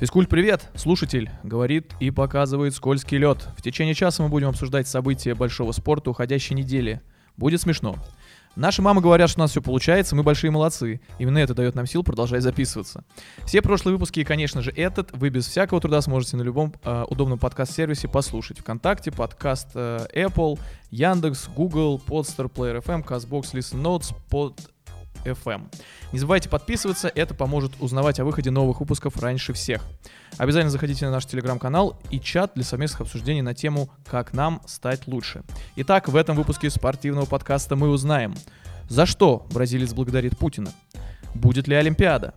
Физкульт, привет! Слушатель говорит и показывает скользкий лед. В течение часа мы будем обсуждать события большого спорта уходящей недели. Будет смешно. Наши мамы говорят, что у нас все получается, мы большие молодцы. Именно это дает нам сил продолжать записываться. Все прошлые выпуски и, конечно же, этот вы без всякого труда сможете на любом э, удобном подкаст-сервисе послушать. Вконтакте, подкаст э, Apple, Яндекс, Google, Podster, Player FM, CastBox, Listen Notes, под FM. Не забывайте подписываться, это поможет узнавать о выходе новых выпусков раньше всех. Обязательно заходите на наш телеграм-канал и чат для совместных обсуждений на тему «Как нам стать лучше». Итак, в этом выпуске спортивного подкаста мы узнаем, за что бразилец благодарит Путина, будет ли Олимпиада,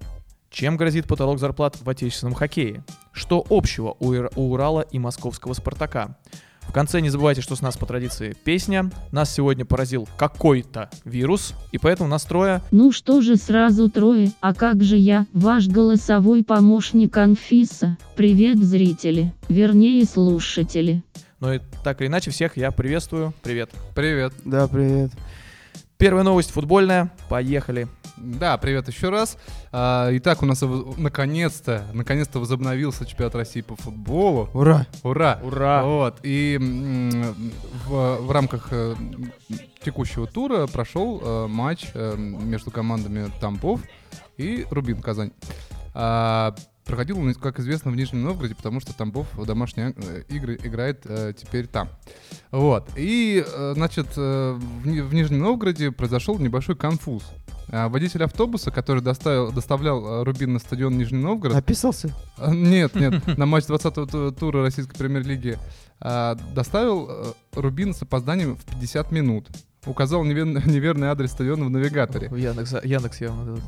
чем грозит потолок зарплат в отечественном хоккее, что общего у, Ир- у Урала и московского Спартака, в конце не забывайте, что с нас по традиции песня. Нас сегодня поразил какой-то вирус, и поэтому нас трое. Ну что же сразу трое, а как же я, ваш голосовой помощник Анфиса. Привет, зрители, вернее слушатели. Но и так или иначе всех я приветствую. Привет. Привет. Да, привет. Первая новость футбольная. Поехали. Да, привет еще раз. А, итак, у нас наконец-то, наконец-то возобновился чемпионат России по футболу. Ура! Ура! Ура! Вот. И в, в рамках э, текущего тура прошел э, матч э, между командами Тамбов и Рубин Казань. А, проходил он, как известно, в Нижнем Новгороде, потому что Тамбов в домашние э, игры играет э, теперь там. Вот. И, э, значит, э, в, в Нижнем Новгороде произошел небольшой конфуз. А, Водитель автобуса, который доставил, доставлял э, Рубин на стадион Нижний Новгород, Описался? а, Нет, нет, на матч 20-го ту- тура российской премьер-лиги доставил э, Рубин с опозданием в 50 минут. Указал невер- неверный адрес стадиона в навигаторе. В Яндекс, Яндекс явно. да.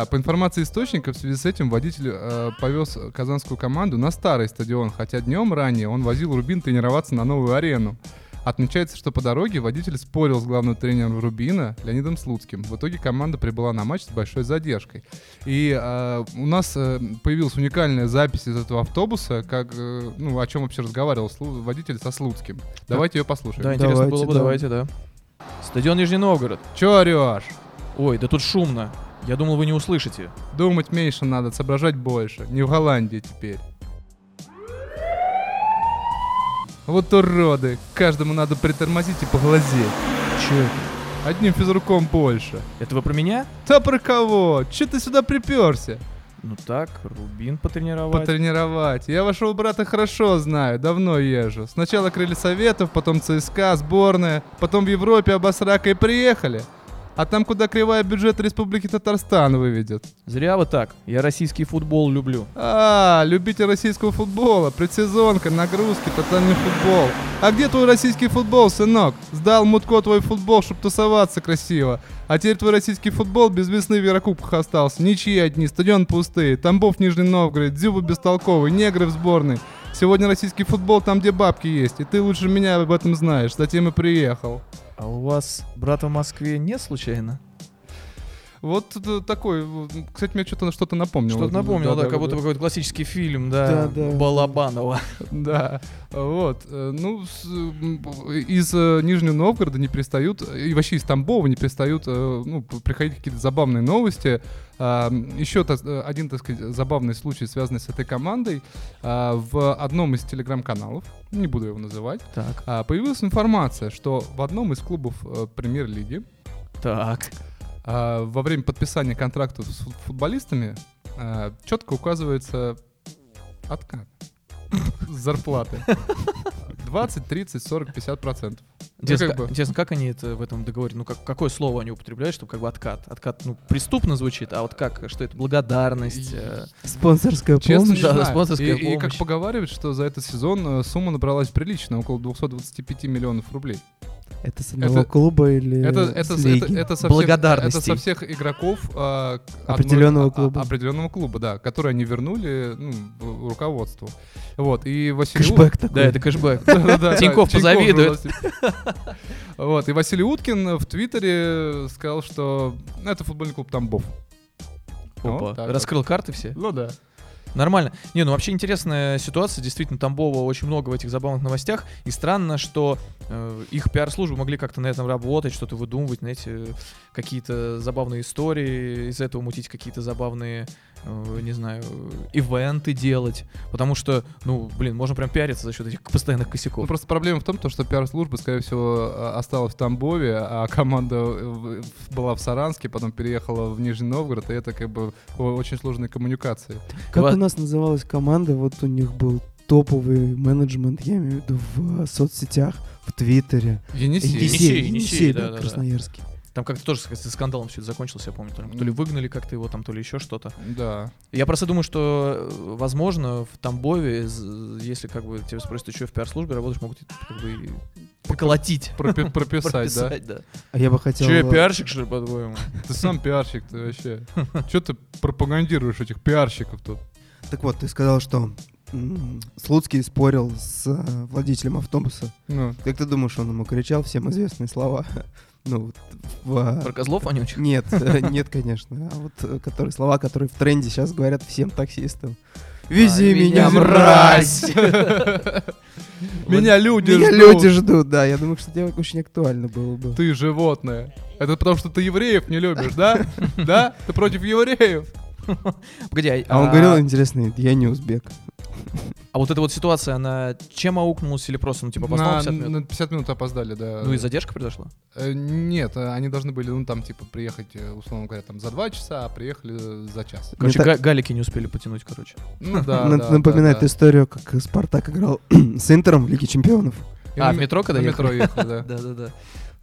Да, по информации источника, в связи с этим водитель э, повез казанскую команду на старый стадион, хотя днем ранее он возил Рубин тренироваться на новую арену. Отмечается, что по дороге водитель спорил с главным тренером Рубина Леонидом Слуцким. В итоге команда прибыла на матч с большой задержкой. И э, у нас э, появилась уникальная запись из этого автобуса, как, э, ну, о чем вообще разговаривал Слу- водитель со Слуцким. Давайте ее послушаем. Да, интересно Давайте, было бы, да. давайте, да. Стадион Нижний Новгород. Че орешь? Ой, да тут шумно. Я думал, вы не услышите. Думать меньше надо, соображать больше. Не в Голландии теперь. Вот уроды. Каждому надо притормозить и поглазеть. Че это? Одним физруком больше. Это вы про меня? Да про кого? Че ты сюда приперся? Ну так, Рубин потренировать. Потренировать. Я вашего брата хорошо знаю, давно езжу. Сначала крылья советов, потом ЦСКА, сборная, потом в Европе обосрака и приехали. А там, куда кривая бюджет Республики Татарстан выведет. Зря вы так. Я российский футбол люблю. А, любитель российского футбола, предсезонка, нагрузки, тотальный футбол. А где твой российский футбол, сынок? Сдал Мутко твой футбол, чтобы тусоваться красиво. А теперь твой российский футбол без весны в Еврокубках остался. Ничьи одни, стадион пустые, Тамбов Нижний Новгород, Дзюба бестолковый, негры в сборной. Сегодня российский футбол там, где бабки есть, и ты лучше меня об этом знаешь, затем и приехал. А у вас брата в Москве нет случайно? Вот э, такой, вот, кстати, мне что-то что-то напомнило. Что-то напомнило, да, Да-да-да. как будто бы какой-то классический фильм, да, Да, да. Балабанова. Да, вот. э, Ну, из э, Нижнего Новгорода не перестают, и вообще из Тамбова не перестают э, ну, приходить какие-то забавные новости. Еще э, один, так сказать, забавный случай, связанный с этой командой. А, В одном из телеграм-каналов, не буду его называть, Так, а, появилась информация, что в одном из клубов э, премьер-лиги так. А, во время подписания контрактов с фут- футболистами четко указывается откат зарплаты. 20, 30, 40, 50 процентов. Интересно, как как, бы- интересно, как они это в этом договоре, ну как, какое слово они употребляют, чтобы как бы откат? Откат, ну, преступно звучит, а вот как, что это, благодарность? э, Спонсорская Честно, помощь. Да, спонсорская и, и как помощь. поговаривают, что за этот сезон э, сумма набралась приличная, около 225 миллионов рублей. Это с одного Это- клуба или Это, это, с- лиги? это, это со всех, Благодарностей. это со всех игроков а, к- Определенного одной- а- клуба. а- определенного клуба, да, которые они вернули ну, руководству. Вот, и Василий Кэшбэк такой. Да, это кэшбэк. Тинькофф позавидует. Вот, и Василий Уткин в Твиттере сказал, что ну, это футбольный клуб Тамбов. Опа, раскрыл карты все? Ну да. Нормально. Не, ну вообще интересная ситуация. Действительно, Тамбова очень много в этих забавных новостях. И странно, что э, их пиар-службы могли как-то на этом работать, что-то выдумывать, знаете, какие-то забавные истории, из этого мутить какие-то забавные, э, не знаю, ивенты делать. Потому что, ну, блин, можно прям пиариться за счет этих постоянных Ну, косяков. просто проблема в том, то, что пиар-служба, скорее всего, а, осталась в Тамбове, а команда э, была в Саранске, потом переехала в Нижний Новгород, и это как бы очень сложные коммуникации. Как Ва- у нас называлась команда, вот у них был топовый менеджмент, я имею в виду в э, соцсетях, в Твиттере. Енисей. Енисей, Енисей, Енисей, да, да-да-да. Красноярский. Там как-то тоже с с скандалом все это закончилось, я помню. То ли, то ли выгнали как-то его там, то ли еще что-то. Да. Я просто думаю, что, э, возможно, в Тамбове, з- если как бы тебя спросят, ты что в пиар-службе работаешь, могут как бы поколотить. Пропи- прописать, да? Прописать, да. А я бы хотел... Че, я э, пиарщик, что ли, по-твоему? Ты сам пиарщик, ты вообще. Че ты пропагандируешь этих пиарщиков тут? Так вот, ты сказал, что Слуцкий спорил с э, водителем автобуса. Ну, Как ты думаешь, он ему кричал всем известные слова? Ну, в... Про козлов вонючих? Нет, э, нет, конечно. А вот э, которые слова, которые в тренде сейчас говорят всем таксистам. Вези А, меня, меня, мразь! Меня люди Меня ждут. люди ждут, да. Я думаю, что тебе очень актуально было бы. Ты животное. Это потому, что ты евреев не любишь, да? Да? Ты против евреев? Погоди, А он говорил, интересно, я не узбек. А вот эта вот ситуация, она чем аукнулась или просто, ну, типа, опоздал На 50 минут? на 50 минут опоздали, да. Ну и задержка произошла? Э, Нет, э, они должны были, ну, там, типа, приехать, э, условно говоря, там, за два часа, а приехали за час. Короче, так- га- галики не успели потянуть, короче. Ну, да, да, Напоминает да, да. историю, как Спартак играл с Интером в Лиге Чемпионов. А, в ме- метро когда на метро ехали, да. Да-да-да.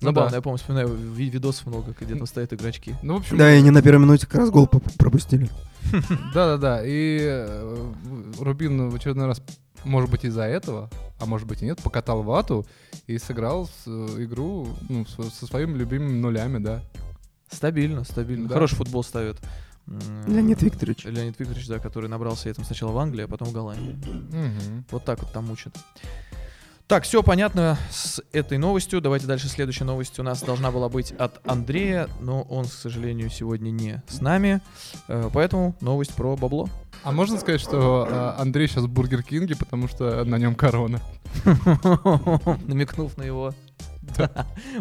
Ну Забавно, да. я помню, вспоминаю, ви- видосов много, где там стоят игрочки. Ну, в общем, Да, и они на первой минуте как раз гол пропустили. Да-да-да, и э, Рубин в очередной раз, может быть, из-за этого, а может быть и нет, покатал вату и сыграл э, игру ну, со, своими любимыми нулями, да. Стабильно, стабильно. Да. Хороший футбол ставит. Леонид Викторович. Леонид Викторович, да, который набрался этим сначала в Англии, а потом в Голландии. Вот так вот там учат. Так, все понятно с этой новостью. Давайте дальше. Следующая новость у нас должна была быть от Андрея, но он, к сожалению, сегодня не с нами. Э, Поэтому новость про бабло. А можно сказать, что э, Андрей сейчас в Бургер Кинге, потому что на нем корона? Намекнув на его.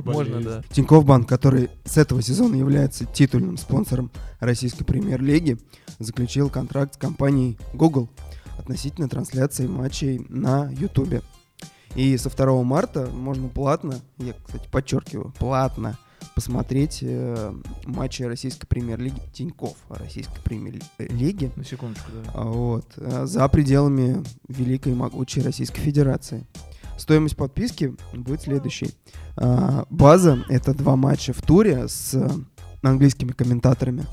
Можно, да. Тинькофф Банк, который с этого сезона является титульным спонсором российской премьер-лиги, заключил контракт с компанией Google относительно трансляции матчей на YouTube. И со 2 марта можно платно, я, кстати, подчеркиваю, платно посмотреть э, матчи российской премьер-лиги Тинькофф российской премьер-лиги На секундочку, да. а, Вот, э, за пределами великой и могучей Российской Федерации. Стоимость подписки будет следующей. А, База — это два матча в туре с э, английскими комментаторами,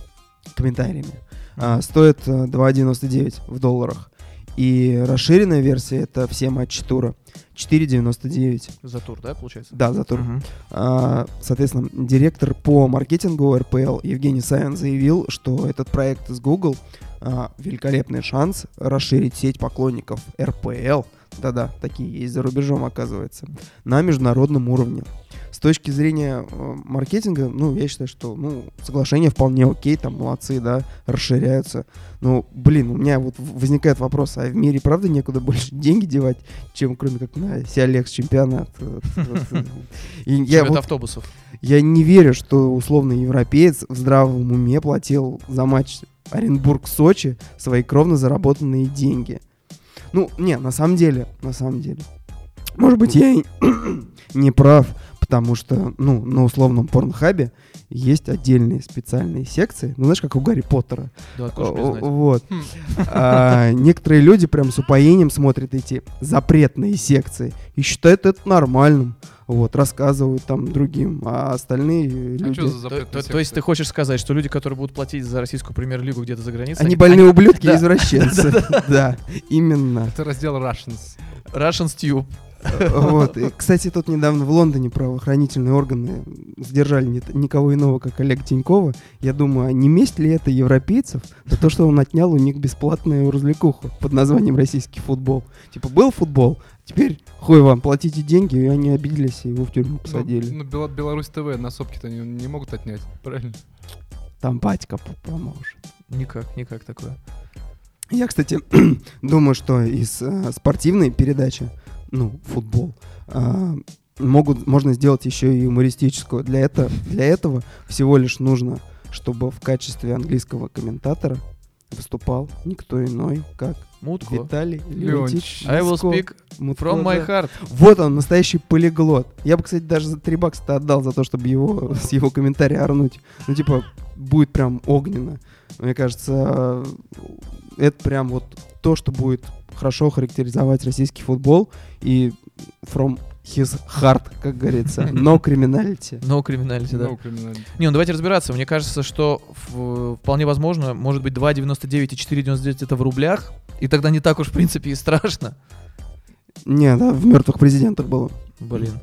комментариями. А, Стоит э, 2,99 в долларах. И расширенная версия — это все матчи тура. 4,99. За тур, да, получается? Да, за тур. Мгм. А, Соответственно, директор по маркетингу РПЛ Евгений Савин заявил, что этот проект с Google а, великолепный шанс расширить сеть поклонников РПЛ, да-да, такие есть за рубежом, оказывается, на международном уровне. С точки зрения э, маркетинга, ну, я считаю, что, ну, соглашение вполне окей, там, молодцы, да, расширяются. Ну, блин, у меня вот возникает вопрос, а в мире, правда, некуда больше деньги девать, чем, кроме как на Сиалекс чемпионат? Вот автобусов. я не верю, что условный европеец в здравом уме платил за матч Оренбург-Сочи свои кровно заработанные деньги. Ну, не, на самом деле, на самом деле. Может быть, я и не прав, потому что, ну, на условном порнхабе есть отдельные специальные секции. Ну, знаешь, как у Гарри Поттера. Да. Вот. Хм. А, некоторые люди прям с упоением смотрят эти запретные секции и считают это нормальным. Вот, рассказывают там другим, а остальные А люди... что за То, то- то есть ты хочешь сказать, что люди, которые будут платить за российскую премьер-лигу где-то за границей, Они больные ублюдки и извращенцы. Да, именно. Это раздел Russians. Russian Tube. Вот. И, кстати, тут недавно в Лондоне правоохранительные органы задержали ни- никого иного, как Олег Тинькова. Я думаю, а не месть ли это европейцев за то, что он отнял у них бесплатную развлекуху под названием российский футбол? Типа, был футбол, теперь хуй вам, платите деньги, и они обиделись, и его в тюрьму посадили. Ну, ну, Бела- Беларусь ТВ на сопки-то не, не могут отнять, правильно? Там батька поможет. Никак, никак такое. Я, кстати, думаю, что из э, спортивной передачи, ну, футбол, а, могут, можно сделать еще и юмористическую. Для, это, для этого всего лишь нужно, чтобы в качестве английского комментатора выступал никто иной, как Мутко. Виталий Леонтьевич. I will speak Мутко, from my heart. Вот он, настоящий полиглот. Я бы, кстати, даже за 3 бакса отдал за то, чтобы его с его комментария орнуть. Ну, типа, будет прям огненно. Мне кажется, э, это прям вот то, что будет хорошо характеризовать российский футбол. И from his heart, как говорится. No criminality. No criminality, да. No criminality. Не, ну давайте разбираться. Мне кажется, что вполне возможно, может быть, 2,99 и 4,99 это в рублях, и тогда не так уж, в принципе, и страшно. Не, да, в мертвых президентах было. Блин.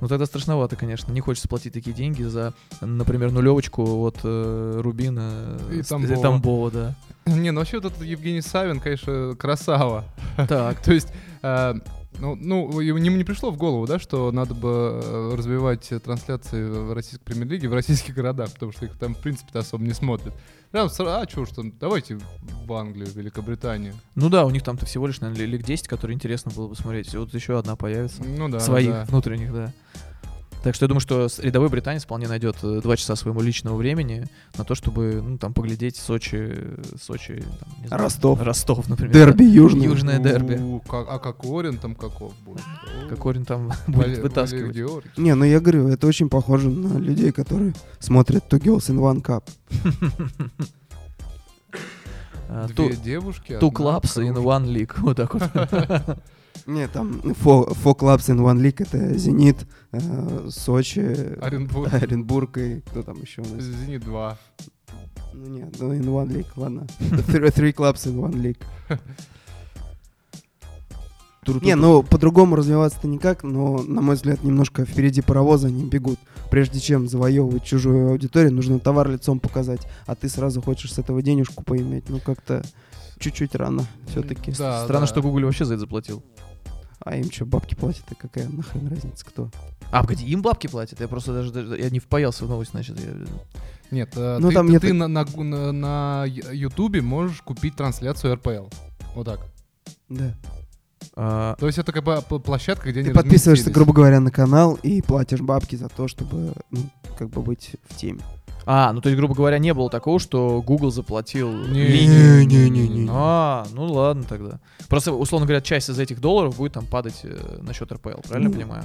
Ну тогда страшновато, конечно. Не хочется платить такие деньги за, например, нулевочку от э, Рубина И Тамбова. Тамбова, да. Не, ну вообще вот этот Евгений Савин, конечно, красава. Так. То есть, э, ну, ну, ему не, не пришло в голову, да, что надо бы э, развивать трансляции в российской премьер-лиге в российских городах, потому что их там, в принципе-то, особо не смотрят. Прям, а что ж там, давайте в Англию, в Великобританию. Ну да, у них там-то всего лишь, наверное, лиг 10, которые интересно было бы смотреть. Вот еще одна появится. Ну да, Своих, да. внутренних, да. Так что я думаю, что рядовой британец вполне найдет э, два часа своему личного времени на то, чтобы, ну, там, поглядеть Сочи, э, Сочи, там, не знаю, Ростов. Ростов, например. Дерби южный. Южное дерби. У, как- а Кокорин там каков будет? да. Кокорин там будет вытаскивать. Не, ну я говорю, это очень похоже на людей, которые смотрят Two Girls in One Cup. А, Две Two девушки, two clubs in one league. Вот так вот. Не, там four, four clubs in one league это Зенит, э, Сочи, Оренбург. Оренбург и кто там еще у нас? Зенит 2. Ну нет, ну in one league, ладно. Three, three clubs in one league. Не, ну по-другому развиваться-то никак, но, на мой взгляд, немножко впереди паровоза они бегут. Прежде чем завоевывать чужую аудиторию, нужно товар лицом показать, а ты сразу хочешь с этого денежку поиметь. Ну как-то чуть-чуть рано все-таки. Да, Странно, да. что Google вообще за это заплатил. А им что, бабки платят, и какая нахрен разница, кто? А, погоди, им бабки платят? Я просто даже, даже- я не впаялся в новость, значит. я- Нет, э, Ну, ты, там ты- нет- ты на, на, на- на Ютубе можешь купить трансляцию РПЛ. Вот так. Да. А, То есть это как бы площадка, где Ты они подписываешься, грубо говоря, на канал и платишь бабки за то, чтобы, ну, как бы быть в теме. А, ну то есть, грубо говоря, не было такого, что Google заплатил Не, линию. не, не, не, не. А, ну ладно тогда. Просто, условно говоря, часть из этих долларов будет там падать э, на счет РПЛ, правильно Ну, понимаю?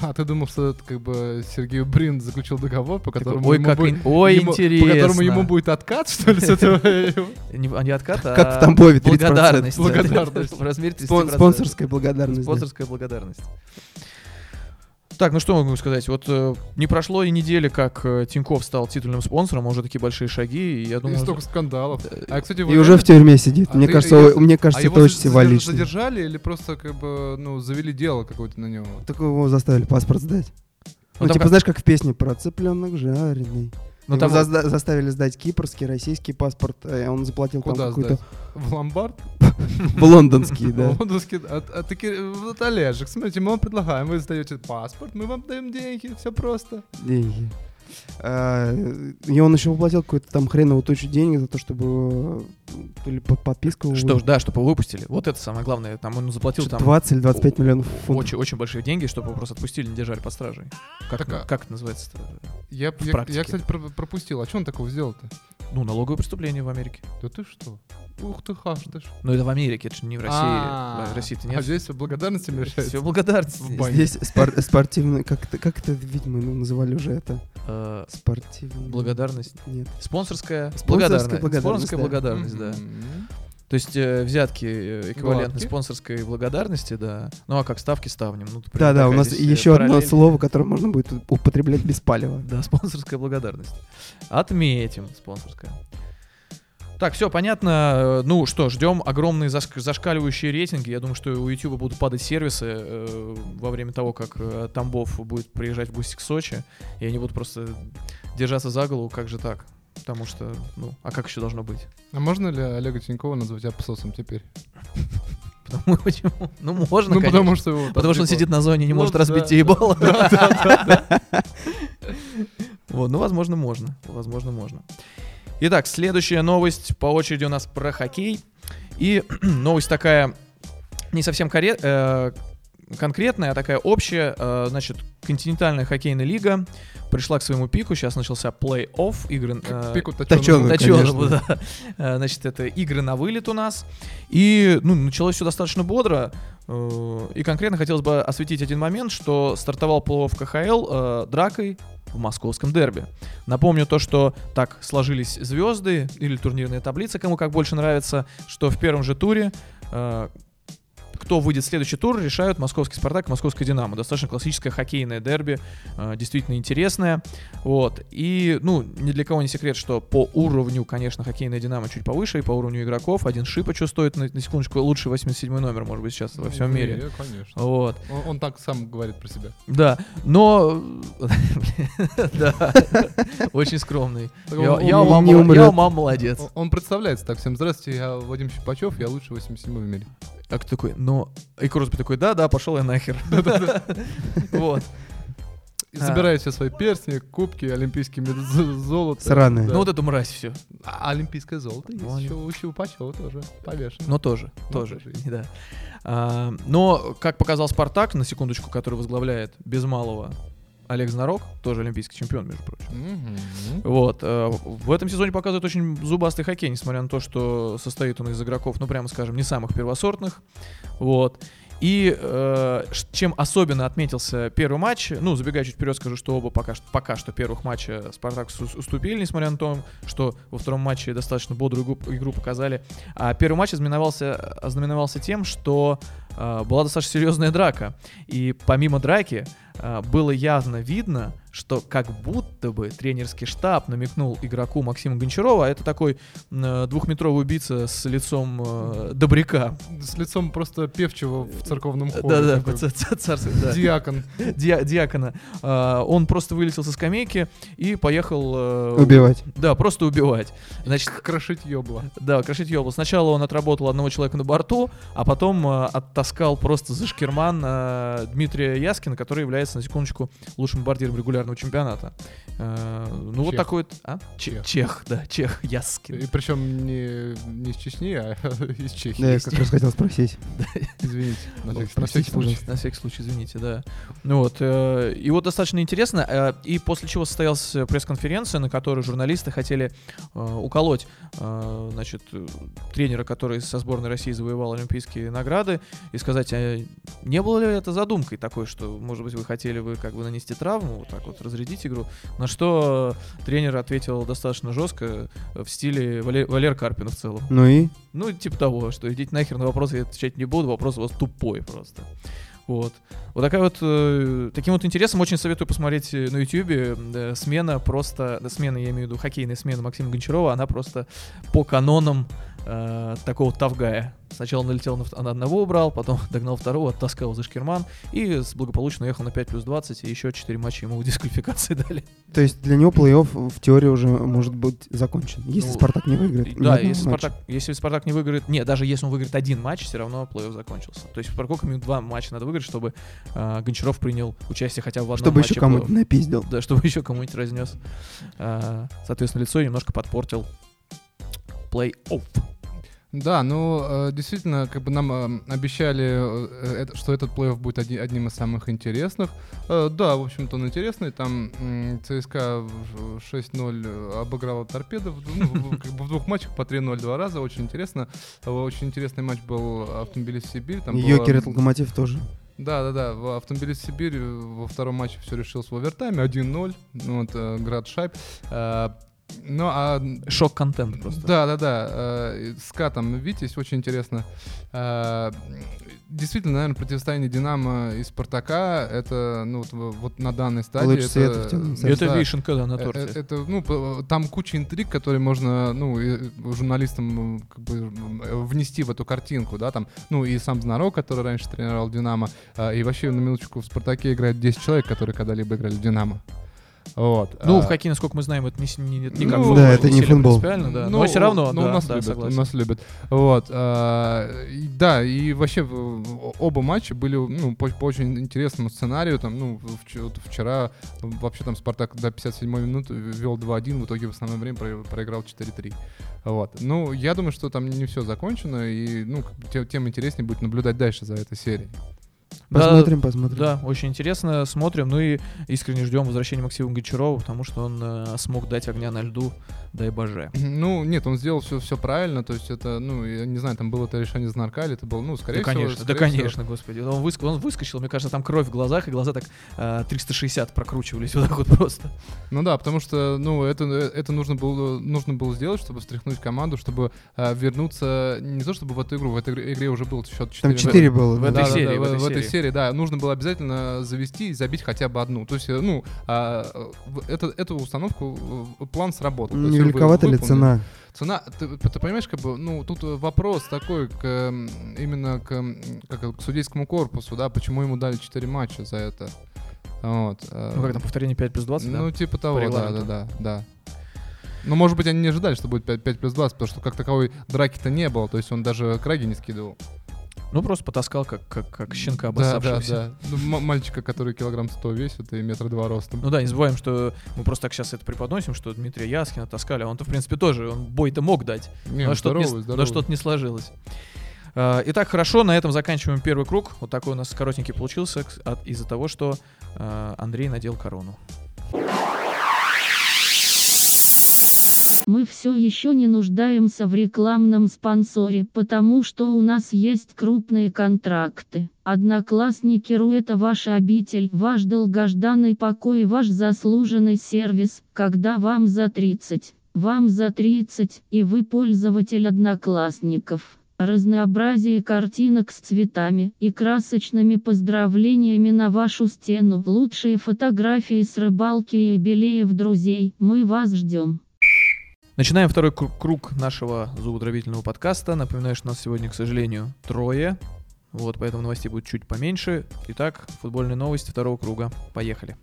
А ты думал, что это как бы Сергей Брин заключил договор, по Такой, которому Ой, ему как будет- ин- ой, ему- интересно. По которому ему будет откат, что ли, с этого? Не, а не откат, а Как в Тамбове 30%. благодарность. Благодарность. В размере 30%. Спон- спонсорская благодарность. да. Спонсорская благодарность. Так, ну что могу сказать? Вот э, не прошло и недели, как э, Тиньков стал титульным спонсором, а уже такие большие шаги, и я И думаю... столько скандалов. э, А, кстати, И вы уже в тюрьме сидит. А мне ты- кажется, я- мне А кажется, его это очень символично. задержали или просто как бы, ну, завели дело какое-то на него? Так его заставили паспорт сдать. Ну, Ну, типа, как- знаешь, как в песне про цыпленок жареный. Ну, там- зазда- заставили сдать кипрский, российский паспорт, и он заплатил там Куда какой-то сдать? В ломбард? в лондонский, да. Лондонский. А, а таки, вот, Олежек, смотрите, мы вам предлагаем, вы сдаете паспорт, мы вам даем деньги, все просто. Деньги. А, И он еще уплатил какую-то там хреновую тучу денег за то, чтобы э, то ли по- подписку Что ж, да, чтобы его выпустили. Вот это самое главное. Там он заплатил там 20 или 25 миллионов фунтов. очень, очень большие деньги, чтобы его просто отпустили, не держали под стражей. Как, Так, а- как это называется? Я, В я, я, кстати, про- пропустил. А что он такого сделал-то? Ну, налоговое преступление в Америке. Да ты что? Ух ты, хаш, ты ж. Но это в Америке, это же не в России. А, В России-то А нет. здесь всё благодарностями решается. Все бане. Здесь спор- спортивный, как это, как это, видимо, ну, называли уже это? Э, Спортивный. Благодарность. Нет. Спонсорская, Спонсорская благодарность. благодарность, Спонсорская да. благодарность, да. Мгм. То есть э, взятки э, эквивалентны Гладкие. спонсорской благодарности, да. Ну а как ставки ставнем? Ну, Да, да, у нас здесь, э, еще одно параллель. слово, которое можно будет употреблять без палева. Да, спонсорская благодарность. Отметим спонсорская. Так, все понятно. Э, Ну что, ждем огромные зашк- зашкаливающие рейтинги. Я думаю, что у YouTube будут падать сервисы э, во время того, как э, Тамбов будет приезжать в гости к Сочи. И они будут просто держаться за голову, как же так? Потому что, ну, а как еще должно быть? А можно ли Олега Тинькова назвать абсосом теперь? Потому почему? Ну, можно, ну, конечно. потому что его... Потому что он сидит на зоне и не Ну может да, разбить да. ебало. Вот, ну, возможно, можно. Возможно, можно. Итак, следующая новость по очереди у нас про хоккей. И новость такая не совсем коре- э, конкретная, а такая общая. Э, значит, континентальная хоккейная лига пришла к своему пику. Сейчас начался плей-офф игры. э, Пику. Точёного, конечно. да. Э, Значит, это игры на вылет у нас. И, ну, началось все достаточно бодро. И конкретно хотелось бы осветить один момент, что стартовал плей-офф КХЛ э, дракой в московском дерби. Напомню то, что так сложились звезды или турнирная таблица, кому как больше нравится, что в первом же туре э, кто выйдет в следующий тур, решают московский «Спартак» и московская «Динамо». Достаточно классическое хоккейное дерби, э, действительно интересное. Вот. И, ну, ни для кого не секрет, что по уровню, конечно, хоккейная «Динамо» чуть повыше, и по уровню игроков. Один Шипа, стоит, на, на секундочку, лучший 87 номер, может быть, сейчас во всем мире. Не, конечно. Вот. Он, он так сам говорит про себя. Да, но... Да, очень скромный. Я мамы молодец. Он, он представляется так всем. Здравствуйте, я Вадим Щипачев, я лучший 87 в мире. А кто такой? Но... И Кросби такой, да-да, пошел я нахер. Вот. И забирает все свои перстни, кубки, олимпийские мед- з- золото. Сраные. Ну вот эту мразь все. А олимпийское золото есть Ну, еще у Щипачева тоже повешено. Но тоже, Ну, тоже, тоже да. А, но, как показал Спартак, на секундочку, который возглавляет без малого Олег Знарок, тоже олимпийский чемпион, между прочим. Мгм. Вот. э, В этом сезоне показывает очень зубастый хоккей, несмотря на то, что состоит он из игроков, ну, прямо скажем, не самых первосортных. Вот. И э, чем особенно отметился первый матч, ну, забегая чуть вперед, скажу, что оба пока что, пока что первых матча Спартак уступили, несмотря на то, что во втором матче достаточно бодрую игру, игру показали. А первый матч ознаменовался, ознаменовался тем, что э, была достаточно серьезная драка. И помимо драки было явно видно, что как будто бы тренерский штаб намекнул игроку Максима Гончарова, а это такой э, двухметровый убийца с лицом э, добряка. С лицом просто певчего в церковном хоре. Да-да, такой ц- ц- царствие, да. Диакон. Диа- диакона. А, Он просто вылетел со скамейки и поехал... э, Убивать. Да, просто убивать. Значит, Крошить ёбла. да, крошить ёбла. Сначала он отработал одного человека на борту, а потом э, оттаскал просто за шкирман э, Дмитрия Яскина, который является, на секундочку, лучшим бомбардиром регулярного чемпионата. Э, ну вот Чех. такой вот... А? Че- Чех. Чех, да, Чех Яскин. И причем не, не из Чечни, а из Чехии. Да, я как раз хотел спросить. Извините. На всякий, случай. На всякий случай, извините, да. Ну вот, э, и вот достаточно интересно, э, и после чего состоялась пресс-конференция, на которой журналисты хотели уколоть, значит, тренера, который со сборной России завоевал олимпийские награды, и сказать, а не было ли это задумкой такой, что, может быть, вы хотели вы как бы нанести травму, вот так вот разрядить игру, на что тренер ответил достаточно жестко, э, в стиле Вале- Валер Карпина в целом. Ну и? Ну, типа того, что идите нахер на вопросы, я отвечать не буду, вопрос у вас тупой просто. Вот. Вот такая вот, э, таким вот интересом очень советую посмотреть э, на ютубе э, смена просто, да, смена, я имею в виду хоккейная смена Максима Гончарова, она просто по канонам э, такого тавгая. Сначала налетел на, на одного убрал, потом догнал второго, оттаскал за шкирман и с- благополучно уехал на 5 плюс 20, и еще 4 матча ему дисквалификации дали. То есть для него плей-офф в теории уже может быть закончен, если Ну, Спартак не выиграет. Да, если матча. Спартак, если Спартак не выиграет, не, даже если он выиграет один матч, все равно плей-офф закончился. То есть сколько минут два матча надо выиграть, чтобы а, Гончаров принял участие хотя бы в одном Чтобы матче еще кому-то плей-офф. напиздил. Да, чтобы еще кому-нибудь разнес. а, соответственно, лицо и немножко подпортил плей-офф. Да, ну э, действительно, как бы нам э, обещали, э, что этот плей-офф будет одним из самых интересных. Э, да, в общем-то, он интересный. Там ЦСКА в- 6-0 обыграла ду- ну, как бы в двух матчах по 3-0 два раза. Очень интересно. Очень интересный матч был автомобилист Сибирь. Там было- Йокер Локомотив тоже. Да, да, да. В автомобилист Сибирь во втором матче все решилось в овертайме 1-0. Ну, Вот, град шайб. Ну, а Шок-контент просто. да, да, да. э, С катом Витязь очень интересно. Э, Действительно, наверное, противостояние Динамо и Спартака это, ну, вот, вот на данной стадии. Луч это, света в темном Это да, вишенка, да, на э, торте. э, Это, ну, там куча интриг, которые можно, ну, журналистам как бы внести в эту картинку, да, там, ну, и сам Знарок, который раньше тренировал Динамо, и вообще, на минуточку, в Спартаке играет 10 человек, которые когда-либо играли в Динамо. Вот. Ну, А, в хоккей, насколько мы знаем, это не, не, не Ну, как да, футбол, это не футбол. принципиально, да. Ну, но все равно, ну, да, у нас да, любят, согласен. у нас любят. Вот, а, и да, и вообще оба матча были, ну, по, по очень интересному сценарию, там, ну, вчера вообще там Спартак до 57 минуты вел 2-1, в итоге в основное время про- проиграл 4-3. Вот. Ну, я думаю, что там не все закончено, и, ну, тем, тем интереснее будет наблюдать дальше за этой серией. Да, Посмотрим, посмотрим. Да, очень интересно, смотрим. Ну и искренне ждем возвращения Максима Гончарова, потому что он э, смог дать огня на льду, дай боже. Ну, нет, он сделал все, все правильно, то есть это, ну, я не знаю, там было это решение Знарка или это было, ну, скорее да, всего... конечно, да, скорее всего, конечно, господи. Он, выск- он выскочил, мне кажется, там кровь в глазах, и глаза так э, 360 прокручивались вот так вот просто. Ну да, потому что, ну, это, это нужно, было, нужно было сделать, чтобы встряхнуть команду, чтобы а, вернуться, не то чтобы в эту игру, в этой игре, уже был счет 4 Там 4 было. в да. этой да, да, серии, да, в этой в, этой серии. Серии, да, нужно было обязательно завести и забить хотя бы одну. То есть, э, ну, а, это, эту установку, э, план сработал. Вы- Невеликовата ли цена? Цена, ты, ты понимаешь, как бы, ну, тут э, вопрос такой к, именно к, как, к судейскому корпусу, да, почему ему дали 4 матча за это. Вот. э, Ну как там, повторение 5 плюс 20, ну, да? типа того, да, да, да, да. Ну, может быть, они не ожидали, что будет 5, 5 плюс 20, потому что как таковой драки-то не было, то есть он даже краги не скидывал. Ну просто потаскал, как, как, как щенка Да, да, обоссавшегося. да. Ну, мальчика, который килограмм 100 весит и метра два ростом. Ну да, не забываем, что мы просто так сейчас это преподносим, что Дмитрия Яскина таскали, а он-то, в принципе, тоже, он бой-то мог дать, Не, но ну, что-то не, здоровый, с- здоровый. но что-то не сложилось. А, Итак, хорошо, на этом заканчиваем первый круг. Вот такой у нас коротенький получился от- из-за того, что а, Андрей надел корону. Мы все еще не нуждаемся в рекламном спонсоре, потому что у нас есть крупные контракты. Одноклассники РУ это ваша обитель, ваш долгожданный покой ваш заслуженный сервис, когда вам за 30. Вам за 30, и вы пользователь одноклассников. Разнообразие картинок с цветами и красочными поздравлениями на вашу стену. Лучшие фотографии с рыбалки и юбилеев друзей. Мы вас ждем. Начинаем второй кру- круг нашего зубодробительного подкаста. Напоминаю, что нас сегодня, к сожалению, трое. Вот, поэтому новостей будет чуть поменьше. Итак, футбольные новости второго круга. Поехали.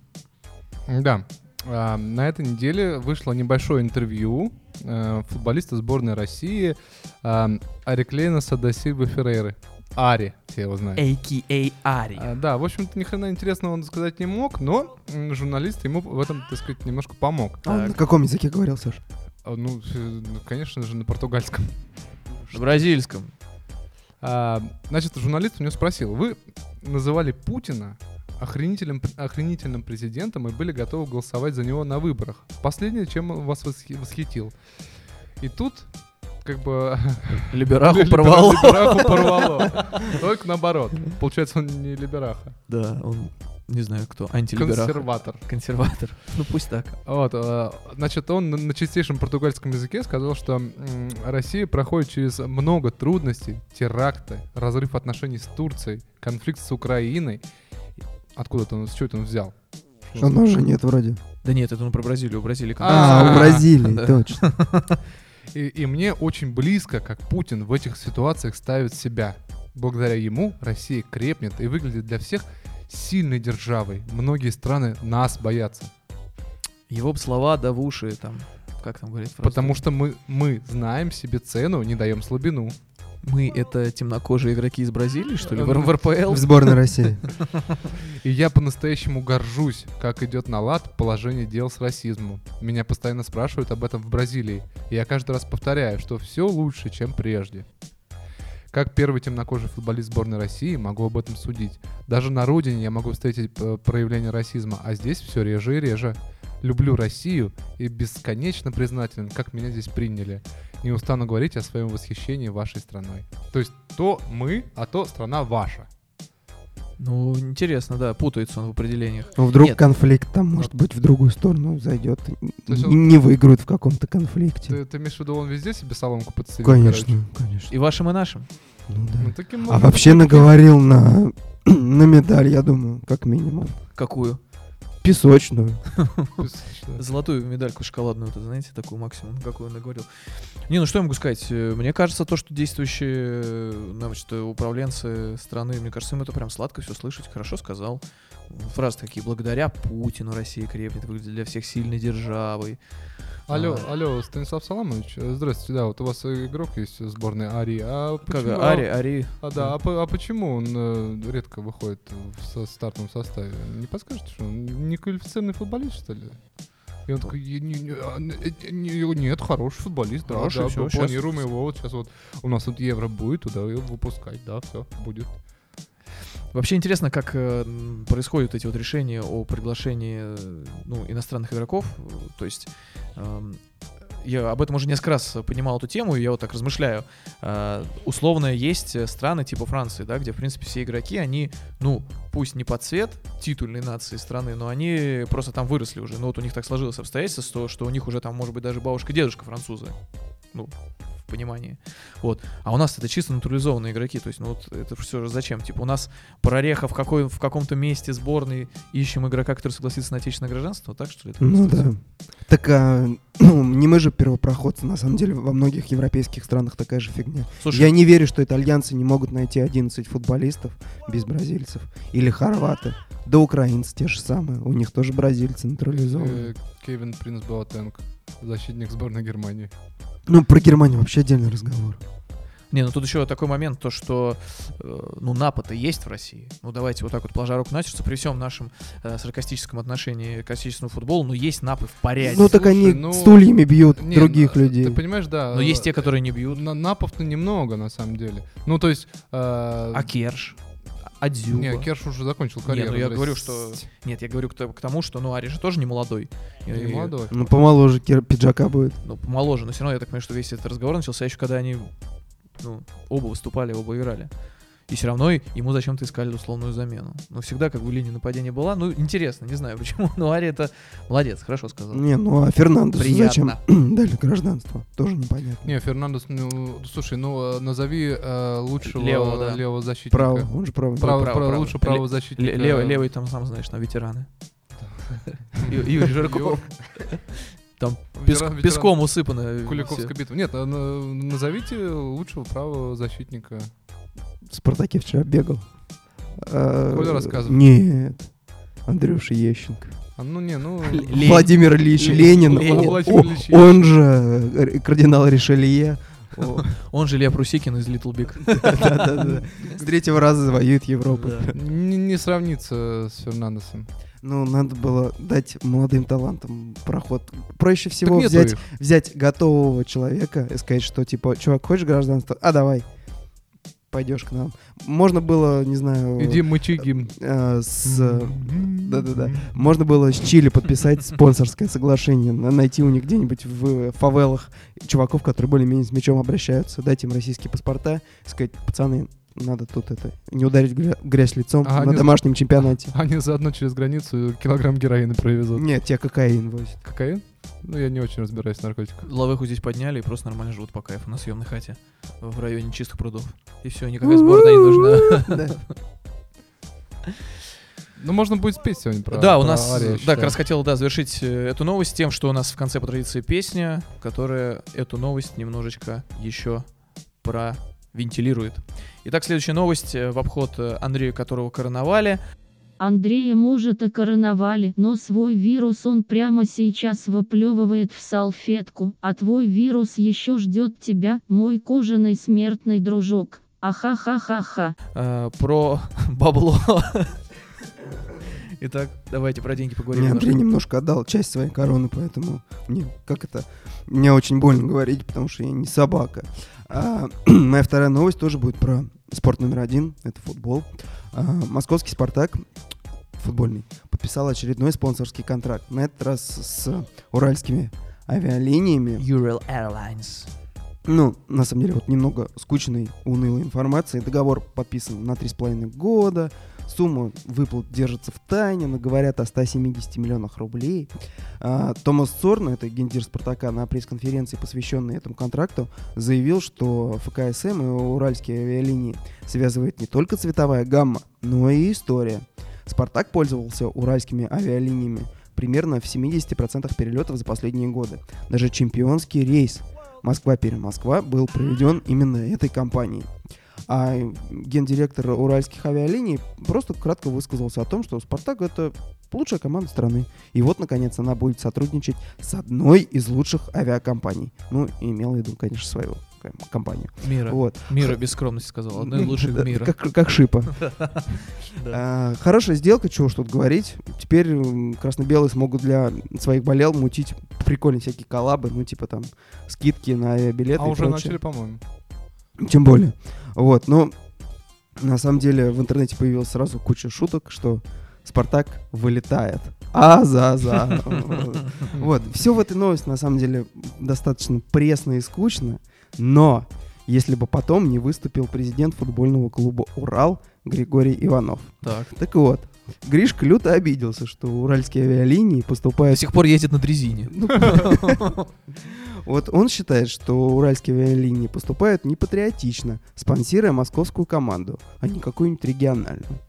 Да. А, на этой неделе вышло небольшое интервью э, футболиста сборной России а, Ариклейнаса да Сильвы Феррейры. Ари, все его знают. A.K.A. Ари. А, да, в общем-то, ни хрена интересного он сказать не мог, но журналист ему в этом, так сказать, немножко помог. А он на каком языке говорил, Саш? А, Ну, ну, конечно же, на португальском. На бразильском. А, значит, журналист у него спросил, вы называли Путина охренительным, охренительным президентом и были готовы голосовать за него на выборах. Последнее, чем он вас восхи- восхитил. И тут как бы... Либераху либера- порвало. Либераху порвало. Только наоборот. Получается, он не либераха. Да, он, не знаю кто, антилибераха. Консерватор. Консерватор. Ну пусть так. Вот, э, значит, он на, чистейшем португальском языке сказал, что Россия проходит через много трудностей, теракты, разрыв отношений с Турцией, конфликт с Украиной. Откуда-то он, с чего это он взял? У нас же нет вроде. Да нет, это он про Бразилию. У Бразилии А, А, у Бразилии, да. точно. И, и мне очень близко, как Путин в этих ситуациях ставит себя. Благодаря ему Россия крепнет и выглядит для всех сильной державой. Многие страны нас боятся. Его слова да в уши там. Как там говорит фраза? Потому что мы, мы знаем себе цену, не даем слабину. Мы это темнокожие игроки из Бразилии, что ли? В, в РПЛ? В сборной России. И я по-настоящему горжусь, как идет на лад положение дел с расизмом. Меня постоянно спрашивают об этом в Бразилии. И я каждый раз повторяю, что все лучше, чем прежде. Как первый темнокожий футболист сборной России могу об этом судить. Даже на родине я могу встретить э, проявление расизма, а здесь все реже и реже. Люблю Россию и бесконечно признателен, как меня здесь приняли. Не устану говорить о своем восхищении вашей страной. То есть то мы, а то страна ваша. Ну, интересно, да, путается он в определениях. Ну, вдруг Нет. конфликт там, может быть, в другую сторону зайдет. он- Не выиграют в каком-то конфликте. Ты, ты имеешь в виду, он везде себе соломку подцепил? короче? Конечно, конечно. И вашим, и нашим. Ну да. Ну, таким А вообще наговорил на, на медаль, я думаю, как минимум. Какую? Песочную. Золотую медальку шоколадную, это, знаете, такую максимум, какую он говорил. Не, ну что я могу сказать? Э, Мне кажется, то, что действующие э, значит, управленцы страны, мне кажется, им это прям сладко все слышать. Хорошо сказал. Фразы такие, благодаря Путину Россия крепнет, выглядит для всех сильной державой. Алло, А. алло, Станислав Саламович, э, здравствуйте, да, вот у вас игрок есть в сборной Ари, а Как, почему, Ари, Ари. а, да, а, а почему он э, редко выходит в со- стартовом составе? Не подскажете, что он не квалифицированный футболист, что ли? И он такой, «Я не- не- а, не- нет, хороший футболист, да, Хороший, да, всё, мы планируем его, вот сейчас вот у нас тут Евро будет, туда его выпускать, да, все, будет. Вообще интересно, как э, происходят эти вот решения о приглашении э, ну, иностранных игроков. Э, То есть эм, я об этом уже несколько раз понимал эту тему, и я вот так размышляю. Э, условно есть страны типа Франции, да, где, в принципе, все игроки, они, ну, пусть не под цвет титульной нации страны, но они просто там выросли уже. Ну, вот у них так сложилось обстоятельство, что, что у них уже там, может быть, даже бабушка и дедушка французы. Ну, понимании. Вот. А у нас это чисто натурализованные игроки. То есть, ну вот это все же зачем? Типа у нас прореха в, какой, в каком-то месте сборной ищем игрока, который согласится на отечественное гражданство, так что ли? это Ну да. Так а, ну, не мы же первопроходцы, на самом деле во многих европейских странах такая же фигня. Слушай, Я не верю, что итальянцы не могут найти 11 футболистов без бразильцев. Или хорваты. Да украинцы те же самые. У них тоже бразильцы натурализованные. Э, Кевин Принц Боатенг, защитник сборной Германии. Ну, про Германию вообще отдельный разговор. Не, ну тут еще такой момент, то что, э, ну, напа-то есть в России. Ну, давайте вот так вот положа руку на сердце, при всем нашем э, саркастическом отношении к отечественному футболу, ну, есть напы в порядке. Ну, так слушай, они ну, стульями бьют Не, других ну, людей. Ты понимаешь, да. Но есть э, те, которые не бьют. На, напов-то немного, на самом деле. Ну, то есть... э, А Керш? А Дзюба? Не, Керш уже закончил Не, карьеру. ну я говорю, что... Нет, я говорю к, к тому, что, ну, Ари же тоже не молодой. И- Не молодой. Ну, помоложе кир- пиджака будет. ну, помоложе, но все равно я так понимаю, что весь этот разговор начался еще когда они ну, оба выступали, оба играли. И все равно ему зачем-то искали условную замену. Но всегда как бы линия нападения была. Ну, интересно, не знаю почему, но Ари это молодец, хорошо сказал. Не, ну а Фернандесу зачем Приятно. дали гражданство? Тоже непонятно. Не, Фернандес, ну, слушай, ну, э, назови э, лучшего Левого, да. левого защитника. Право, он же правый. Право, Право, право, лучше правого защитника. Ле- Левый, левый там, сам знаешь, там ветераны. Юрий Жирков. Там Ветеран- ветеран песком усыпано. Куликовская битва. Нет, на- назовите лучшего правого защитника. В Спартаке вчера бегал. А, Коля рассказывал. Нет. Андрюша Ещенко. А, ну не, ну... Л- Ленин. Владимир Ильич Ленин. Ленин. Ленин. О- Владимир о- Ильич Он же э, кардинал Ришелье. Он же Лев Русикин из Little Big. Да-да-да. С третьего раза завоюет Европу. Не, сравнится с Фернандесом. Ну, надо было дать молодым талантам проход. Проще всего взять, взять готового человека и сказать, что типа, чувак, хочешь гражданство? А давай, пойдешь к нам. Можно было, не знаю, Иди мычи гимн. э, с... Да-да-да. Можно было с Чили подписать спонсорское соглашение, на- найти у них где-нибудь в фавелах чуваков, которые более-менее с мячом обращаются, дать им российские паспорта, сказать, пацаны, надо тут это, не ударить гря- грязь лицом А на домашнем чемпионате. Они заодно через границу килограмм героина провезут. Нет, те кокаин возят. Кокаин? Ну, я не очень разбираюсь в наркотиках. Лавеху здесь подняли и просто нормально живут по кайфу на съемной хате в районе чистых прудов. И все, никакая сборная не нужна. Ну, можно будет спеть сегодня про Да, у нас, да, как раз хотел, да, завершить э, эту новость тем, что у нас в конце по традиции песня, которая эту новость немножечко еще провентилирует. Итак, следующая новость э, в обход э, Андрея, которого короновали. Андрея, может, и короновали, но свой вирус он прямо сейчас выплевывает в салфетку, а твой вирус еще ждет тебя, мой кожаный смертный дружок. Аха-ха-ха-ха. э, про бабло. Итак, давайте про деньги поговорим. Мне. Андрей немножко отдал часть своей короны, поэтому мне, как это, мне очень больно говорить, потому что я не собака. А, моя вторая новость тоже будет про спорт номер один, это футбол. А, московский «Спартак» футбольный подписал очередной спонсорский контракт. На этот раз с уральскими авиалиниями. Ural Airlines. Ну, на самом деле, вот немного скучной, унылой информации. Договор подписан на 3,5 года. Сумма выплат держится в тайне, но говорят о 170 миллионах рублей. А, Томас Цорн, это гендир Спартака, на пресс-конференции, посвященной этому контракту, заявил, что ФКСМ и уральские авиалинии связывает не только цветовая гамма, но и история. Спартак пользовался уральскими авиалиниями примерно в 70% перелетов за последние годы. Даже чемпионский рейс Москва-Перемосква был проведен именно этой компанией. А гендиректор уральских авиалиний просто кратко высказался о том, что «Спартак» — это лучшая команда страны. И вот, наконец, она будет сотрудничать с одной из лучших авиакомпаний. Ну, имел в виду, конечно, свою ком- компанию. Мира. Вот. Мира без скромности сказал. Одна из лучших мира. Как, как шипа. А, хорошая сделка, чего уж тут говорить. Теперь красно-белые смогут для своих болел мутить прикольные всякие коллабы, ну, типа там скидки на авиабилеты А уже начали, по-моему. Тем более. Вот, но на самом деле в интернете появилась сразу куча шуток, что Спартак вылетает. А за за. Вот, все в этой новости на самом деле достаточно пресно и скучно, но если бы потом не выступил президент футбольного клуба «Урал» Григорий Иванов. Так. Так вот, Гришка люто обиделся, что уральские авиалинии До поступают... сих пор ездит на дрезине. Ну, Вот он считает, что уральские авиалинии поступают непатриотично, спонсируя московскую команду, а не какую-нибудь региональную.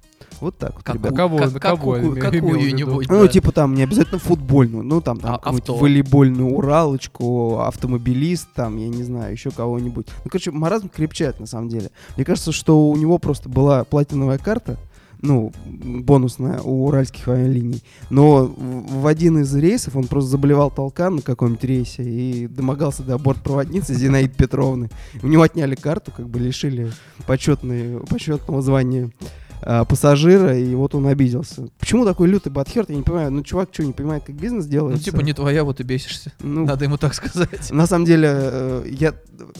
Вот так вот, ребят. Кого- как- на кого какую-? Какую-нибудь. Ну, типа там не обязательно футбольную, ну там, там А, волейбольную Уралочку, автомобилист, там, я не знаю, еще кого-нибудь. Ну, короче, маразм крепчает на самом деле. Мне кажется, что у него просто была платиновая карта, ну, бонусная у уральских авиалиний. Но в один из рейсов он просто заболевал толкан на каком-нибудь рейсе и домогался до бортпроводницы Зинаиды Петровны. У него отняли карту, как бы лишили почетной, почетного звания а, пассажира, и вот он обиделся. Почему такой лютый батхерт, я не понимаю. Ну, чувак что, не понимает, как бизнес Ну, делается? типа, не твоя, вот и бесишься. Ну, Надо ему так сказать. на самом деле, э, я,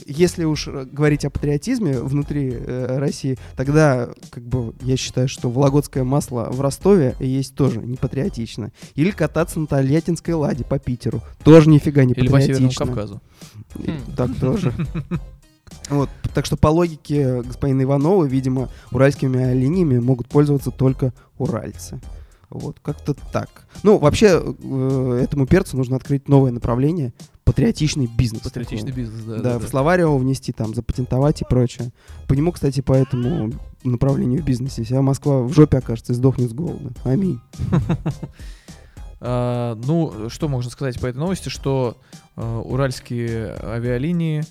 если уж э, говорить о патриотизме внутри э, России, тогда, как бы, я считаю, что вологодское масло в Ростове есть тоже не патриотично. Или кататься на Тольяттинской ладе по Питеру. Тоже нифига не Или по Северному патриотично. Кавказу. И Так тоже. Вот, так что по логике господина Иванова, видимо, уральскими авиалиниями могут пользоваться только уральцы. Вот, как-то так. Ну, вообще, э, этому перцу нужно открыть новое направление — патриотичный бизнес. Патриотичный такой. бизнес, да. Да, да, в да. словарь его внести, там, запатентовать и прочее. По нему, кстати, по этому направлению в бизнесе вся Москва в жопе окажется и сдохнет с голода. Аминь. А, ну, что можно сказать по этой новости, что э, уральские авиалинии...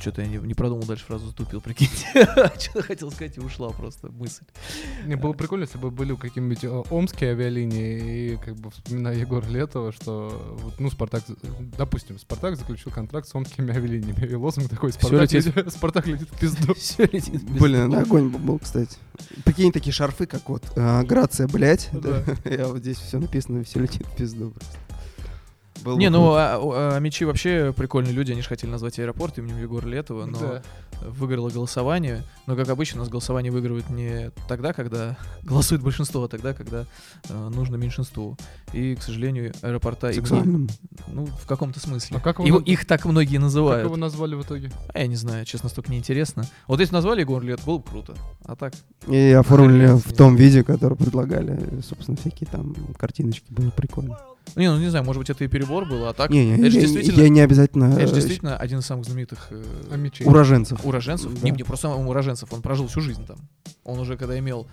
что-то я не, не продумал дальше фразу, затупил, прикиньте. Что-то хотел сказать и ушла просто мысль. Не, было прикольно, если бы были какие-нибудь э, омские авиалинии, и как бы вспоминая Егора Летова, что, вот, ну, Спартак, допустим, Спартак заключил контракт с омскими авиалиниями, и лозунг такой, Спартак, летит. летит, Спартак летит в пизду. Всё летит без Блин, слов. огонь бы был, кстати. Прикинь, такие шарфы, как вот а, Грация, блядь. Да. Я вот здесь все написано, все летит в пизду просто. Было Не, бы ну, а, а, мечи вообще прикольные люди, они же хотели назвать аэропорт именем Егора Летова, но Да. выиграло голосование. Но, как обычно, у нас голосование выигрывает не тогда, когда голосует большинство, а тогда, когда э, нужно меньшинству. И, к сожалению, аэропорта... имени- Сексуальным. Ну, в каком-то смысле. А как его наз- их так многие Как называют. его назвали в итоге? А я не знаю, честно, столько неинтересно. Вот если назвали Егор Лет, было бы круто. А так, И оформили в том виде, который предлагали. Собственно, всякие там картиночки было прикольно. Не, ну не знаю, может быть, это и перебор был, а так, Не, не, это же я, действительно, я не обязательно это же э, действительно один из самых знаменитых э, омичей? уроженцев. уроженцев. Да. Не, не просто уроженцев, он прожил всю жизнь там. Он уже, когда имел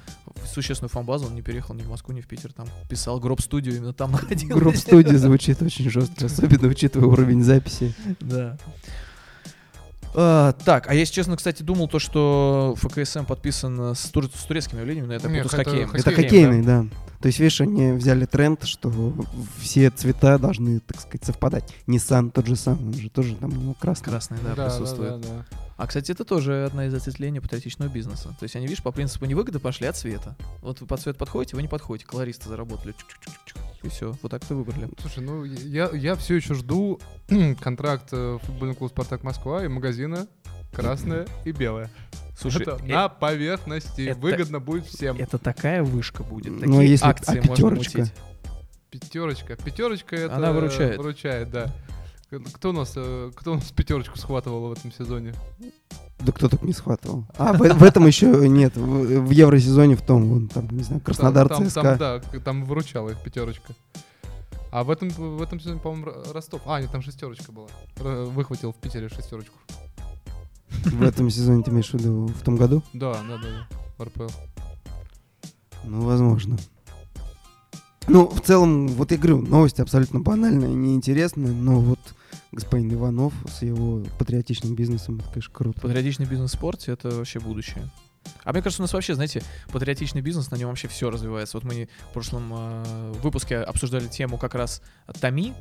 существенную фан-базу, он не переехал ни в Москву, ни в Питер, там писал ГрОб-студию, именно там находился. ГрОб-студия звучит очень жестко, особенно учитывая уровень записи. Да. А, так, а я, если честно, кстати, думал то, что ФКСМ подписан с, тур- с турецкими явлениями, но это Нет, это хоккеем. Это хоккейный, да. То есть, видишь, они взяли тренд, что все цвета должны, так сказать, совпадать. Nissan тот же самый, он же тоже там у него красный. Красный, да, Да, да, присутствует. да, да. А, кстати, это тоже одна из ответвлений патриотичного бизнеса. То есть они, видишь, по принципу невыгоды пошли от цвета. Вот вы под цвет подходите, вы не подходите, колористы заработали. Чук-чук-чук-чук. И все, вот так-то выбрали. Слушай, ну я, я все еще жду контракт э, футбольного клуба Спартак Москва и магазина красное и белое. Слушай, это э- на поверхности это- выгодно будет всем. это такая вышка будет. Ну, Такие если- акции а можно пятерочка? мутить. Пятерочка. Пятерочка это Она выручает. Выручает, да. Кто у нас, э, кто у нас пятерочку схватывал в этом сезоне? Да кто так не схватывал? А, в, в этом еще нет. В, в евросезоне в том, вон, там, не знаю, Краснодар, там, там, ЦСКА. там, да, там выручала их пятерочка. А в этом, в этом сезоне, по-моему, Ро- Ростов. А, нет, там шестерочка была. Выхватил в Питере шестерочку. В этом сезоне ты имеешь в виду в том году? Да, да, да, РПЛ. Ну, возможно. Ну, в целом, вот я говорю, новость абсолютно банальная, неинтересная, но вот господин Иванов с его патриотичным бизнесом, это, конечно, круто. Патриотичный бизнес в спорте — это вообще будущее. А мне кажется, у нас вообще, знаете, патриотичный бизнес, на нем вообще все развивается. Вот мы в прошлом э, выпуске обсуждали тему как раз ТАМИ,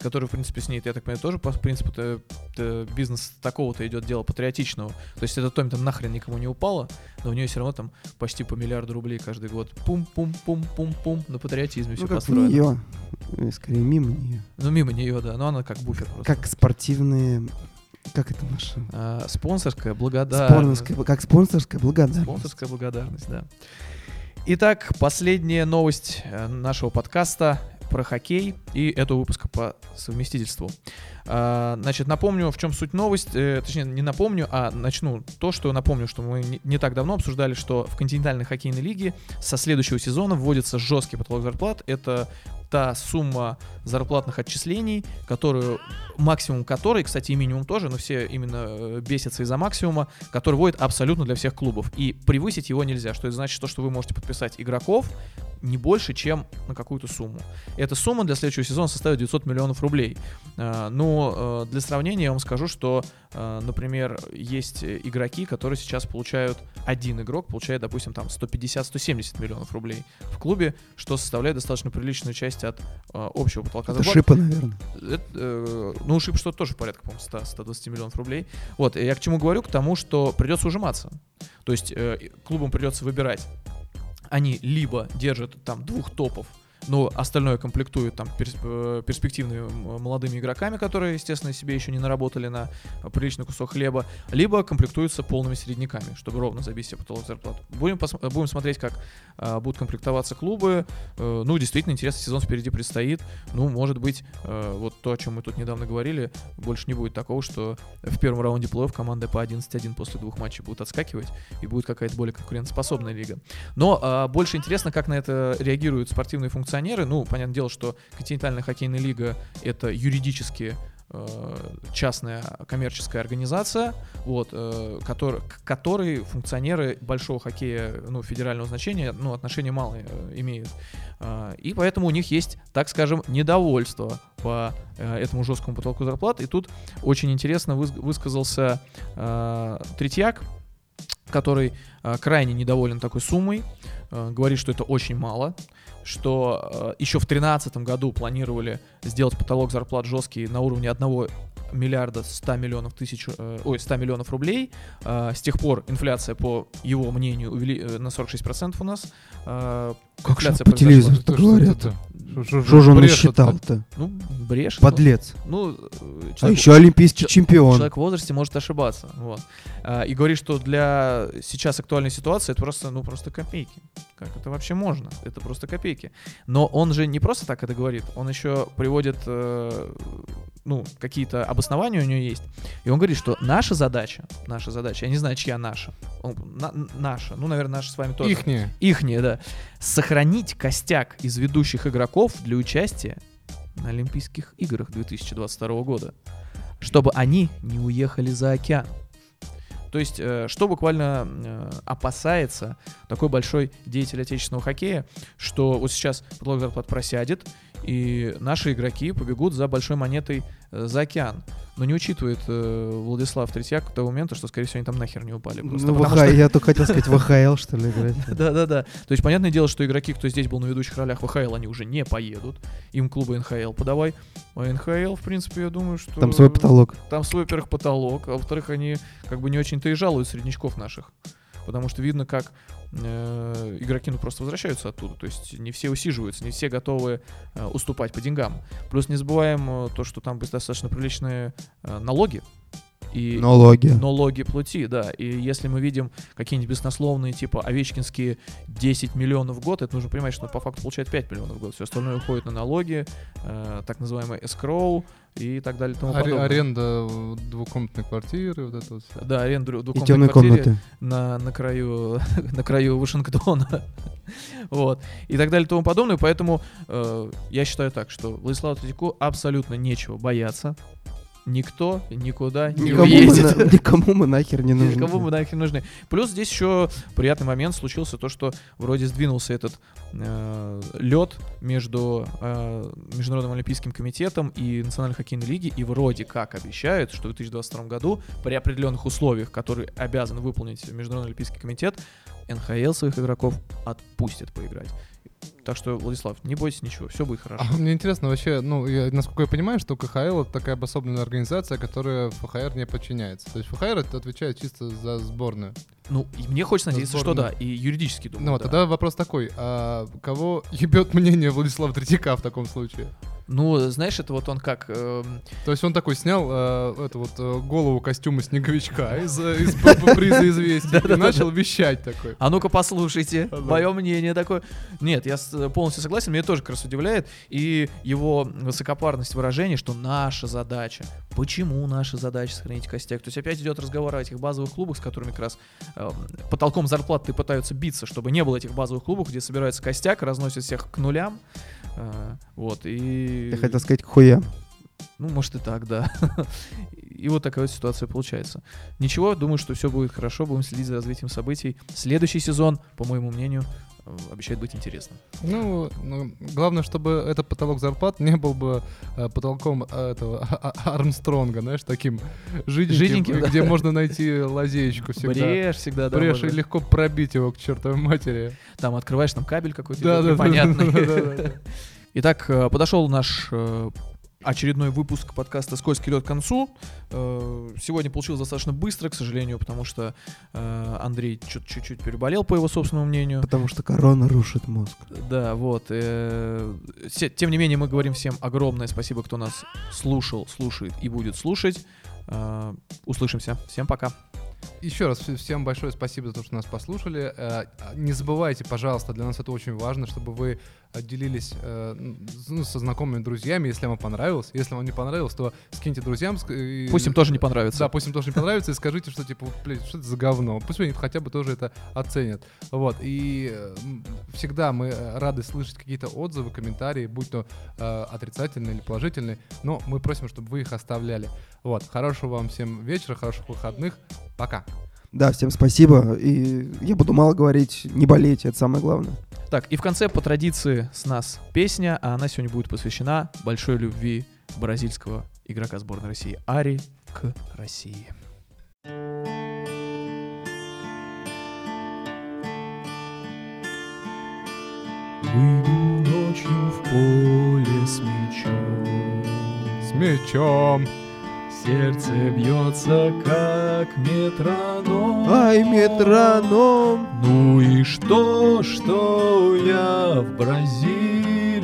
который, в принципе, с ней, я так понимаю, тоже по принципу -то, -то бизнес такого-то идет дело патриотичного. То есть это Томи там нахрен никому не упало, но у нее все равно там почти по миллиарду рублей каждый год. Пум-пум-пум-пум-пум на патриотизме все Ну, как построено. нее, э, скорее мимо нее. Ну, мимо нее, да. Но она как буфер просто. Как спортивные, как это наше? А, спонсорская благодарность. Спонсорская, как спонсорская благодарность. Спонсорская благодарность, да. Итак, последняя новость э, нашего подкаста про хоккей и этого выпуска по совместительству. А, Значит, напомню, в чем суть новость, э, точнее, не напомню, а начну то, что напомню, что мы не, так давно обсуждали, что в континентальной хоккейной лиге со следующего сезона вводится жесткий потолок зарплат. Это та сумма зарплатных отчислений, которую, максимум которой, кстати, и минимум тоже, но все именно э, бесятся из-за максимума, который вводит абсолютно для всех клубов. И превысить его нельзя, что это значит, то, что вы можете подписать игроков не больше, чем на какую-то сумму. Эта сумма для следующего сезона составит 900 миллионов рублей. А, Ну, для сравнения я вам скажу, что, э, например, есть э, игроки, которые сейчас получают, один игрок получает, допустим, там 150-170 миллионов рублей в клубе, что составляет достаточно приличную часть от общего потолка Это шипа, наверное. Это, ну, шип что-то тоже порядка, по-моему, 100-120 миллионов рублей. Вот, я к чему говорю? К тому, что придется ужиматься. То есть клубам придется выбирать. Они либо держат там двух топов, но остальное комплектуют там э, перспективными молодыми игроками, которые, естественно, себе еще не наработали на э, приличный кусок хлеба, либо комплектуются полными середняками, чтобы ровно забить себе потолок зарплат. Будем, э, будем смотреть, как э, будут комплектоваться клубы. Э, ну, действительно, интересный сезон впереди предстоит. Ну, может быть, э, вот то, о чем мы тут недавно говорили, больше не будет такого, что в первом раунде плей-офф команды по 11-1 после двух матчей будут отскакивать, и будет какая-то более конкурентоспособная лига. Но а, больше интересно, как на это реагируют спортивные функционеры. Ну, понятное дело, что континентальная хоккейная лига — это юридически э, частная коммерческая организация, вот, э, котор- к которой функционеры большого хоккея, ну, федерального значения, ну, отношения малые э, имеют. А, И поэтому у них есть, так скажем, недовольство по э, этому жесткому потолку зарплат. И тут очень интересно выс- высказался э, Третьяк, который э, крайне недоволен такой суммой, э, говорит, что это очень мало, что э, еще в 2013 году планировали сделать потолок зарплат жесткий на уровне 1 миллиарда 100 миллионов тысяч, э, ой, 100 миллионов рублей. Э, с тех пор инфляция, по его мнению, увели, э, на 46% у нас. э, Как же инфляция по телевизору говорят? Что- же он насчитал-то? Ну, брешет. ну, Подлец. Ну, А человек- еще олимпийский чё- чемпион. Человек в возрасте может ошибаться. Вот. А, и говорит, что для сейчас актуальной ситуации это просто, ну, просто копейки. Как это вообще можно? Это просто копейки. Но он же не просто так это говорит, он еще приводит, э, ну, какие-то обоснования у него есть. И он говорит, что наша задача, наша задача, я не знаю, чья наша, Он- на- наша, ну, наверное, наша с вами тоже. Ихние. Ихние, да. Сохранить костяк из ведущих игроков для участия на Олимпийских играх 2022 года. Чтобы они не уехали за океан. То есть, э, что буквально э, опасается такой большой деятель отечественного хоккея, что вот сейчас потолок зарплат просядет, и наши игроки побегут за большой монетой э, за океан. Но не учитывает э, Владислав Третьяк того момента, что, скорее всего, они там нахер не упали. просто Ну, в потому АХ- что- Я только хотел сказать, в АХЛ, что ли, играть. да-да-да. То есть, понятное дело, что игроки, кто здесь был на ведущих ролях в ХЛ, они уже не поедут. Им клубы НХЛ подавай. А НХЛ, в принципе, я думаю, что... Там свой потолок. Там свой, во-первых, потолок, а во-вторых, они как бы не очень-то и жалуют среднячков наших. Потому что видно, как э, игроки ну, просто возвращаются оттуда. То есть не все усиживаются, не все готовы э, уступать по деньгам. Плюс не забываем э, то, что там достаточно приличные э, налоги. И Налоги. налоги плати, да. И если мы видим какие-нибудь беснословные, типа овечкинские 10 миллионов в год, это нужно понимать, что он по факту получает 5 миллионов в год. Все остальное уходит на налоги, э, так называемый escrow и так далее и тому Аре- подобное. Аренда двухкомнатной квартиры, вот это вот. Да, аренду И двухкомнатной комнаты. на, на краю на краю Вашингтона. вот. И так далее и тому подобное. Поэтому э, я считаю так, что Владиславу Третьяку абсолютно нечего бояться. Никто никуда не Никому мы, уедет. на- никому мы нахер не нужны. Кому мы нахер нужны? Плюс здесь еще приятный момент случился то, что вроде сдвинулся этот лед между э, Международным Олимпийским комитетом и Национальной хоккейной лиги, и вроде как обещают, что в 2022 году при определенных условиях, которые обязан выполнить Международный Олимпийский комитет, НХЛ своих игроков отпустит поиграть. Так что, Владислав, не бойся ничего, все будет хорошо. А мне интересно вообще, ну, я, насколько я понимаю, что КХЛ это такая обособленная организация, которая ФХР не подчиняется. То есть ФХР это отвечает чисто за сборную. Ну, и мне хочется надеяться, что да, и юридически думаю. Ну, да. тогда вопрос такой, а кого ебет мнение Владислава Третьяка в таком случае? Ну, знаешь, это вот он как... эм, То есть он такой снял э, эту вот э, голову костюма снеговичка из, э, из приза известий и начал вещать такой. А ну-ка послушайте, Да. мое мнение такое. Нет, я полностью согласен, меня тоже как раз удивляет. И его высокопарность выражений, что наша задача. Почему наша задача сохранить костяк? То есть опять идет разговор о этих базовых клубах, с которыми как раз э, потолком зарплаты пытаются биться, чтобы не было этих базовых клубов, где собирается костяк, разносят всех к нулям. Э, вот, и... Я хотел сказать, к хуям. Ну, может и так, да. И вот такая вот ситуация получается. Ничего, думаю, что все будет хорошо, будем следить за развитием событий. Следующий сезон, по моему мнению, э, обещает быть интересным. Ну, ну, главное, чтобы этот потолок зарплат не был бы э, потолком э, этого а- а- Армстронга, знаешь, таким жиденьким, Жиденьким, да. где можно найти лазеечку всегда. Брешь всегда, да. Брешь, и можно. легко пробить его к чертовой матери. Там открываешь там кабель какой-то Да, идет да, да, непонятный. да, да, да. Итак, э, подошел наш э, очередной выпуск подкаста «Скользкий лед» к концу. Э, Сегодня получилось достаточно быстро, к сожалению, потому что э, Андрей чуть-чуть переболел, по его собственному мнению. Потому что корона рушит мозг. Да, вот. э, Тем не менее, мы говорим всем огромное спасибо, кто нас слушал, слушает и будет слушать. Услышимся. Всем пока. Еще раз вс- всем большое спасибо за то, что нас послушали. Э, Не забывайте, пожалуйста, для нас это очень важно, чтобы вы делились э, ну, со знакомыми друзьями, если вам понравилось. Если вам не понравилось, то скиньте друзьям. и- Пусть им тоже не понравится. Да, пусть им тоже не понравится, и скажите, что типа, блядь, что это за говно. Пусть они хотя бы тоже это оценят. Вот. И всегда мы э, рады слышать какие-то отзывы, комментарии, будь то э, отрицательные или положительные, но мы просим, чтобы вы их оставляли. Вот. Хорошего вам всем вечера, хороших выходных. Пока. Да, всем спасибо. И я буду мало говорить, не болейте, это самое главное. Так, и в конце по традиции с нас песня, а она сегодня будет посвящена большой любви бразильского игрока сборной России Ари к России. Выйду ночью в поле с мечом, С мечом. Сердце бьется как метроном. Ай, метроном! Ну и что, что я в Бразилии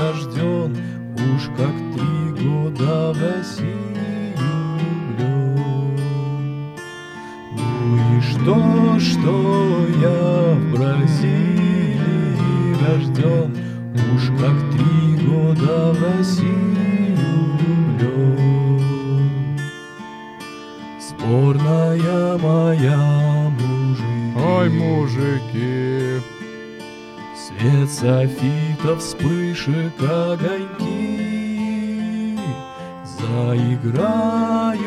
рожден, уж как три года в Россию влюблен. Ну и что, что я в Бразилии рожден, уж как три года в Россию софитов, вспышек, огоньки. Заиграю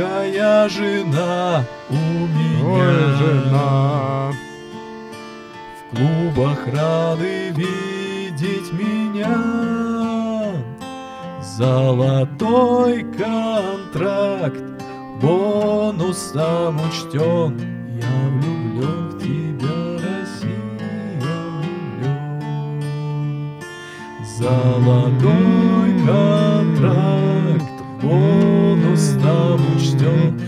Какая жена у меня? Ой, жена. В клубах рады видеть меня. Золотой контракт, бонусом учтен. Я влюблен в тебя, Россия, влюблен. Золотой контракт, бонусом там still mm-hmm.